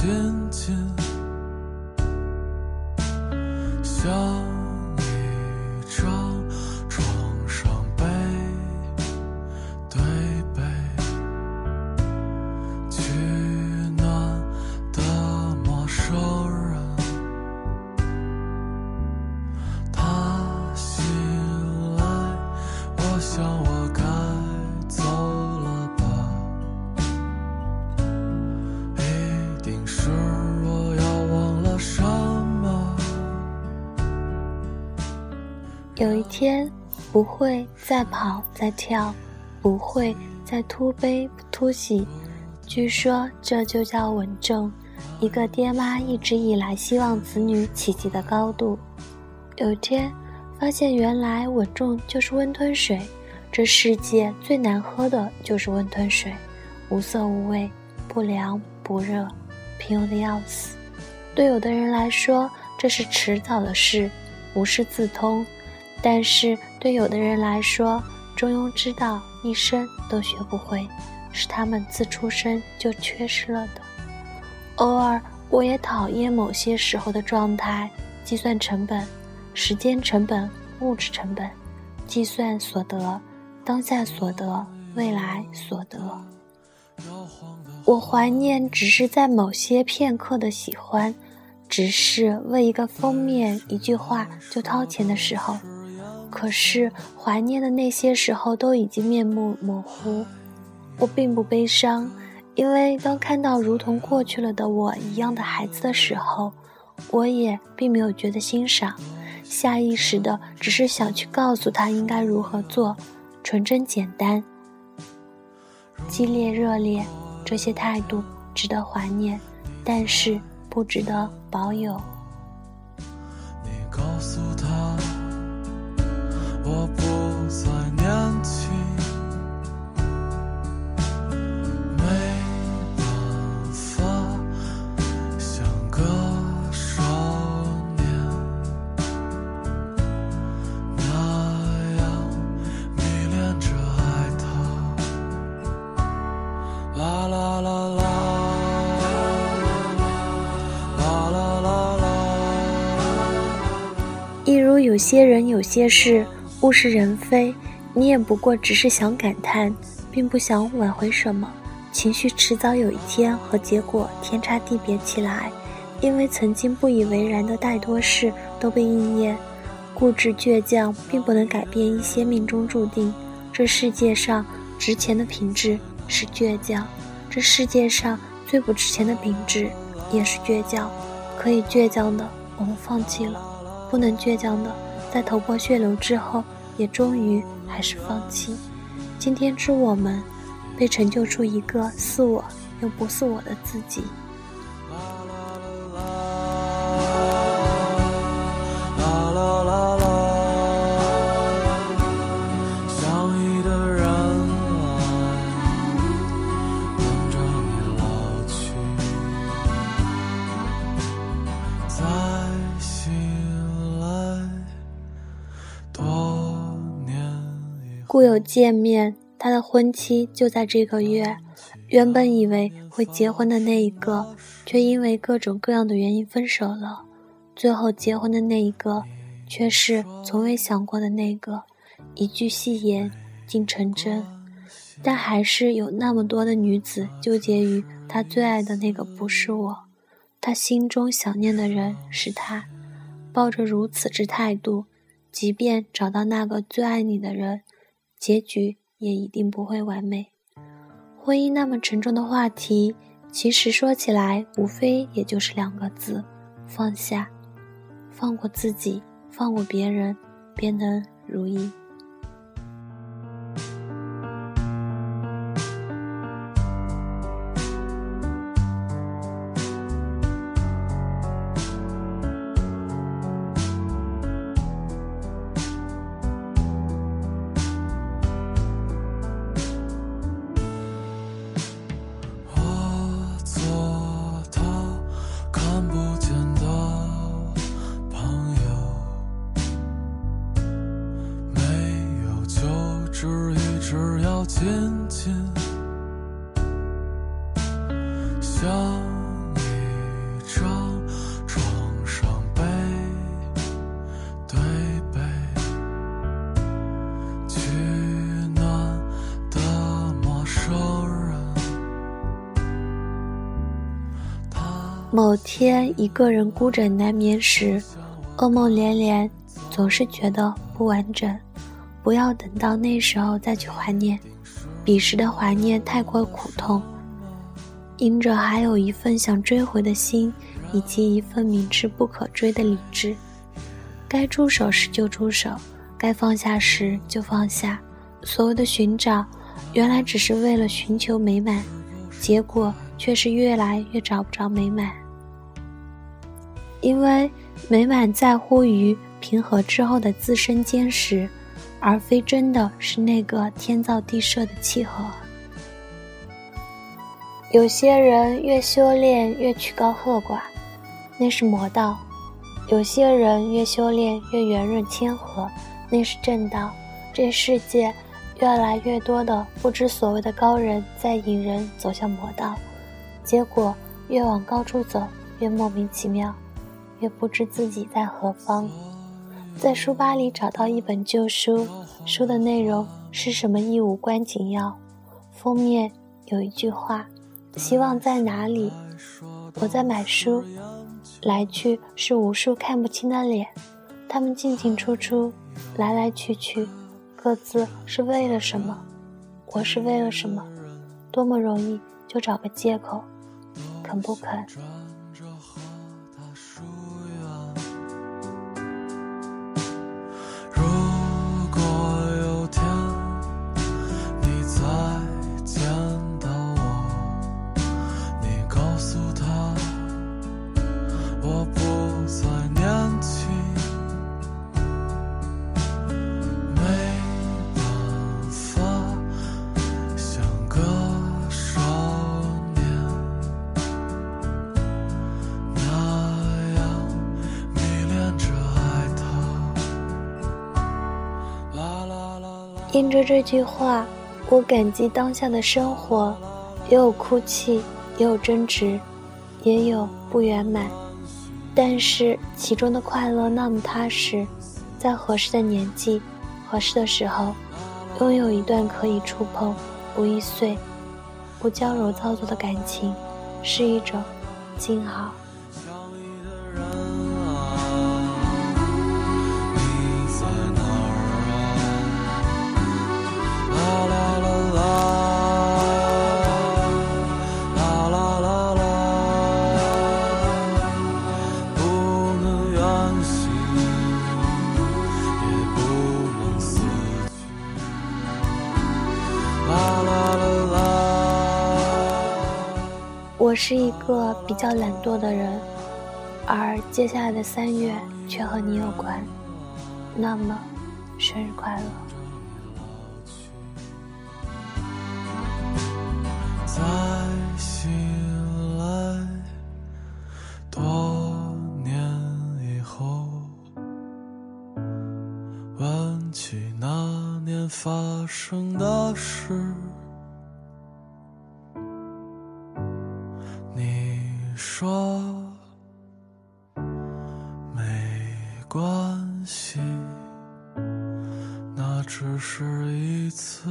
渐渐。有一天，不会再跑再跳，不会再突悲突喜，据说这就叫稳重，一个爹妈一直以来希望子女企及的高度。有一天，发现原来稳重就是温吞水，这世界最难喝的就是温吞水，无色无味，不凉不热，平庸的要死。对有的人来说，这是迟早的事，无师自通。但是对有的人来说，中庸之道一生都学不会，是他们自出生就缺失了的。偶尔，我也讨厌某些时候的状态：计算成本、时间成本、物质成本，计算所得、当下所得、未来所得。我怀念只是在某些片刻的喜欢，只是为一个封面、一句话就掏钱的时候。可是怀念的那些时候都已经面目模糊，我并不悲伤，因为当看到如同过去了的我一样的孩子的时候，我也并没有觉得欣赏，下意识的只是想去告诉他应该如何做，纯真简单，激烈热烈，这些态度值得怀念，但是不值得保有。你告诉他，我不再年轻，没办法像个少年那样迷恋着爱他。啦啦啦啦，啦啦啦啦。一如有些人、有些事，物是人非，你也不过只是想感叹，并不想挽回什么。情绪迟早有一天和结果天差地别起来，因为曾经不以为然的太多事都被应验。固执倔强并不能改变一些命中注定。这世界上值钱的品质是倔强，这世界上最不值钱的品质也是倔强。可以倔强的，我们放弃了。不能倔强的，在头破血流之后，也终于还是放弃。今天之我们，被成就出一个似我又不似我的自己。故有见面，他的婚期就在这个月。原本以为会结婚的那一个，却因为各种各样的原因分手了。最后结婚的那一个，却是从未想过的那个。一句戏言竟成真，但还是有那么多的女子纠结于他最爱的那个不是我，他心中想念的人是他。抱着如此之态度，即便找到那个最爱你的人，结局也一定不会完美。婚姻那么沉重的话题，其实说起来，无非也就是两个字：放下。放过自己，放过别人，便能如意。我渐渐像一张床上对取暖的陌生人。他某天一个人孤枕难眠时，噩梦连连，总是觉得不完整。不要等到那时候再去怀念，彼时的怀念太过苦痛。因着还有一份想追回的心，以及一份明知不可追的理智，该出手时就出手，该放下时就放下。所谓的寻找，原来只是为了寻求美满，结果却是越来越找不着美满。因为美满在乎于平和之后的自身坚实，而非真的是那个天造地设的契合。有些人越修炼越曲高和寡，那是魔道；有些人越修炼越圆润谦和，那是正道。这世界越来越多的不知所谓的高人在引人走向魔道，结果越往高处走越莫名其妙，越不知自己在何方。在书吧里找到一本旧书，书的内容是什么亦无关紧要，封面有一句话。希望在哪里？我在买书，来去是无数看不清的脸，他们进进出出，来来去去，各自是为了什么？我是为了什么？多么容易就找个借口，肯不肯？听着这句话，我感激当下的生活，也有哭泣，也有争执，也有不圆满，但是其中的快乐那么踏实，在合适的年纪、合适的时候，拥有一段可以触碰、不易碎、不娇柔造作的感情，是一种静好。我是一个比较懒惰的人，而接下来的三月却和你有关，那么，生日快乐！再醒来，多年以后，问起那年发生的事。关系，那只是一次